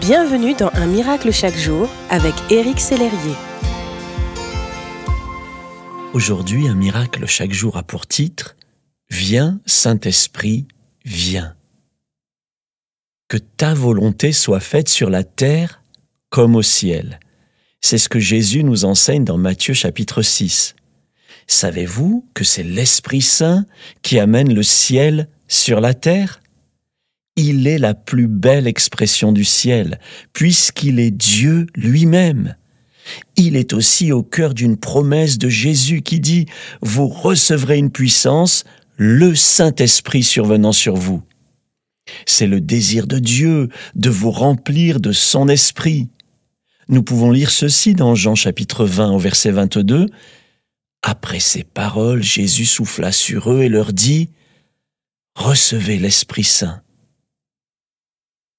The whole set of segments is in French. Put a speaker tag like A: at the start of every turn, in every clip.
A: Bienvenue dans Un miracle chaque jour avec Éric Sellerier.
B: Aujourd'hui, Un miracle chaque jour a pour titre Viens, Saint-Esprit, viens. Que ta volonté soit faite sur la terre comme au ciel. C'est ce que Jésus nous enseigne dans Matthieu chapitre 6. Savez-vous que c'est l'Esprit Saint qui amène le ciel sur la terre? Il est la plus belle expression du ciel, puisqu'il est Dieu lui-même. Il est aussi au cœur d'une promesse de Jésus qui dit, Vous recevrez une puissance, le Saint-Esprit survenant sur vous. C'est le désir de Dieu de vous remplir de son esprit. Nous pouvons lire ceci dans Jean chapitre 20 au verset 22. Après ces paroles, Jésus souffla sur eux et leur dit, Recevez l'Esprit Saint.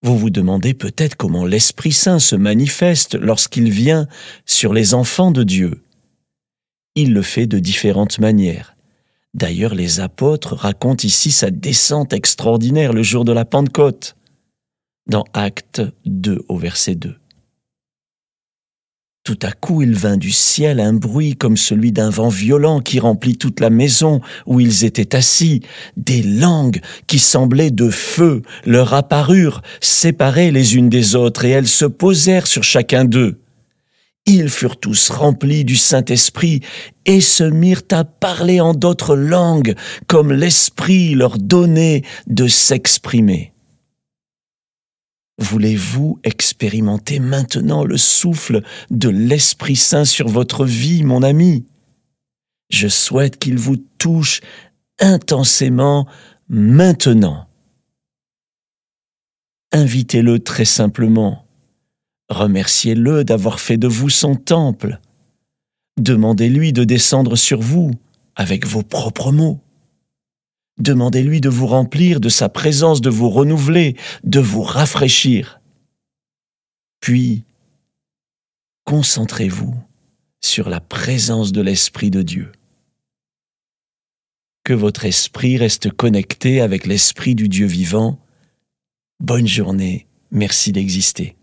B: Vous vous demandez peut-être comment l'Esprit Saint se manifeste lorsqu'il vient sur les enfants de Dieu. Il le fait de différentes manières. D'ailleurs, les apôtres racontent ici sa descente extraordinaire le jour de la Pentecôte, dans Acte 2 au verset 2. Tout à coup il vint du ciel un bruit comme celui d'un vent violent qui remplit toute la maison où ils étaient assis. Des langues qui semblaient de feu leur apparurent, séparées les unes des autres, et elles se posèrent sur chacun d'eux. Ils furent tous remplis du Saint-Esprit et se mirent à parler en d'autres langues, comme l'Esprit leur donnait de s'exprimer. Voulez-vous expérimenter maintenant le souffle de l'Esprit Saint sur votre vie, mon ami? Je souhaite qu'il vous touche intensément maintenant. Invitez-le très simplement. Remerciez-le d'avoir fait de vous son temple. Demandez-lui de descendre sur vous avec vos propres mots. Demandez-lui de vous remplir de sa présence, de vous renouveler, de vous rafraîchir. Puis, concentrez-vous sur la présence de l'Esprit de Dieu. Que votre esprit reste connecté avec l'Esprit du Dieu vivant. Bonne journée, merci d'exister.